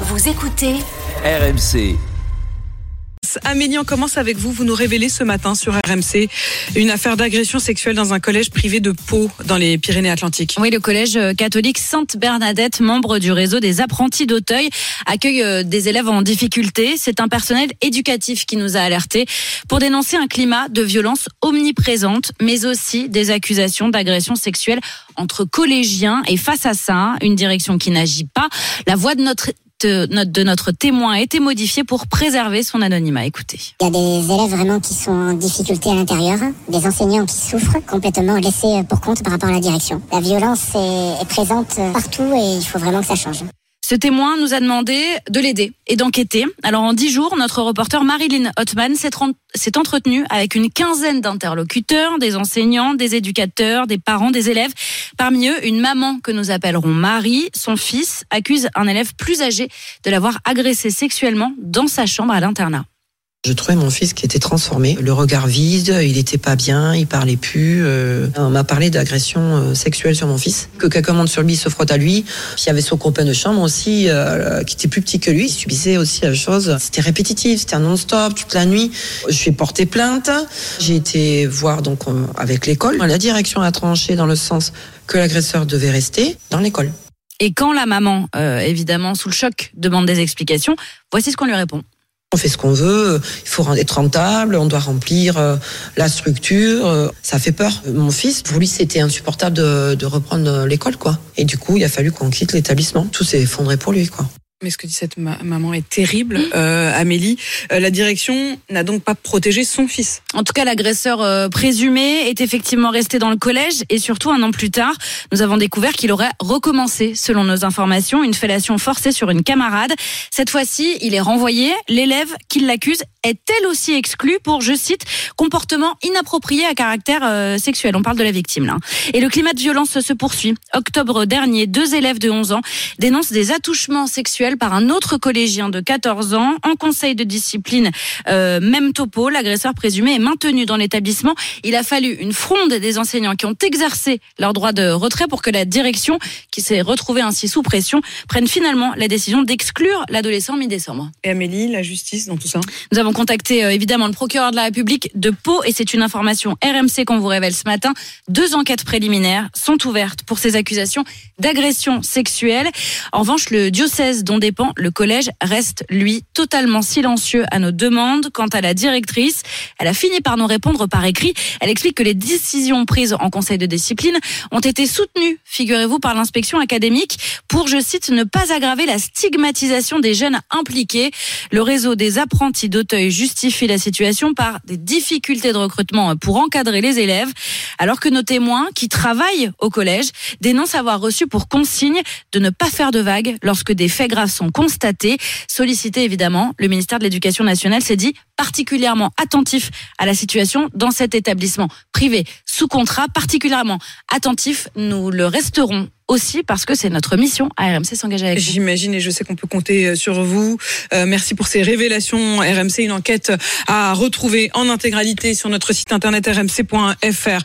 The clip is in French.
Vous écoutez RMC. Amélie, on commence avec vous. Vous nous révélez ce matin sur RMC une affaire d'agression sexuelle dans un collège privé de Pau, dans les Pyrénées-Atlantiques. Oui, le collège catholique Sainte-Bernadette, membre du réseau des apprentis d'Auteuil, accueille euh, des élèves en difficulté. C'est un personnel éducatif qui nous a alertés pour dénoncer un climat de violence omniprésente, mais aussi des accusations d'agression sexuelle entre collégiens. Et face à ça, une direction qui n'agit pas. La voix de notre de notre témoin a été modifiée pour préserver son anonymat. Écoutez. Il y a des élèves vraiment qui sont en difficulté à l'intérieur, des enseignants qui souffrent, complètement laissés pour compte par rapport à la direction. La violence est, est présente partout et il faut vraiment que ça change. Ce témoin nous a demandé de l'aider et d'enquêter. Alors en dix jours, notre reporter Marilyn Hotman s'est entretenue avec une quinzaine d'interlocuteurs, des enseignants, des éducateurs, des parents, des élèves. Parmi eux, une maman que nous appellerons Marie. Son fils accuse un élève plus âgé de l'avoir agressé sexuellement dans sa chambre à l'internat. Je trouvais mon fils qui était transformé, le regard vide, il était pas bien, il parlait plus. Euh, on m'a parlé d'agression euh, sexuelle sur mon fils, que quelqu'un monte sur lui, se frotte à lui. Puis il y avait son copain de chambre aussi, euh, qui était plus petit que lui, il subissait aussi la chose. C'était répétitif, c'était un non-stop toute la nuit. Je suis porté plainte. J'ai été voir donc avec l'école. La direction a tranché dans le sens que l'agresseur devait rester dans l'école. Et quand la maman, évidemment sous le choc, demande des explications, voici ce qu'on lui répond. On fait ce qu'on veut, il faut être rentable, on doit remplir euh, la structure. Euh, ça fait peur. Mon fils, pour lui, c'était insupportable de, de reprendre l'école, quoi. Et du coup, il a fallu qu'on quitte l'établissement. Tout s'est effondré pour lui, quoi. Mais ce que dit cette maman est terrible, euh, Amélie. Euh, la direction n'a donc pas protégé son fils. En tout cas, l'agresseur euh, présumé est effectivement resté dans le collège et surtout un an plus tard, nous avons découvert qu'il aurait recommencé, selon nos informations, une fellation forcée sur une camarade. Cette fois-ci, il est renvoyé. L'élève qui l'accuse est elle aussi exclue pour, je cite, comportement inapproprié à caractère sexuel. On parle de la victime là. Et le climat de violence se poursuit. Octobre dernier, deux élèves de 11 ans dénoncent des attouchements sexuels par un autre collégien de 14 ans. En conseil de discipline, euh, même topo, l'agresseur présumé est maintenu dans l'établissement. Il a fallu une fronde des enseignants qui ont exercé leur droit de retrait pour que la direction, qui s'est retrouvée ainsi sous pression, prenne finalement la décision d'exclure l'adolescent mi-décembre. Et Amélie, la justice dans tout ça? Nous avons contacté euh, évidemment le procureur de la République de Pau et c'est une information RMC qu'on vous révèle ce matin. Deux enquêtes préliminaires sont ouvertes pour ces accusations d'agression sexuelle. En revanche, le diocèse dont dépend le collège reste, lui, totalement silencieux à nos demandes. Quant à la directrice, elle a fini par nous répondre par écrit. Elle explique que les décisions prises en conseil de discipline ont été soutenues, figurez-vous, par l'inspection académique pour, je cite, ne pas aggraver la stigmatisation des jeunes impliqués. Le réseau des apprentis d'Auteuil justifie la situation par des difficultés de recrutement pour encadrer les élèves, alors que nos témoins qui travaillent au collège dénoncent avoir reçu pour consigne de ne pas faire de vagues lorsque des faits graves sont constatés. Sollicité évidemment, le ministère de l'Éducation nationale s'est dit particulièrement attentif à la situation dans cet établissement privé sous contrat, particulièrement attentif. Nous le resterons aussi parce que c'est notre mission à RMC s'engager avec. J'imagine et je sais qu'on peut compter euh, sur vous. Euh, merci pour ces révélations. RMC, une enquête à retrouver en intégralité sur notre site internet rmc.fr.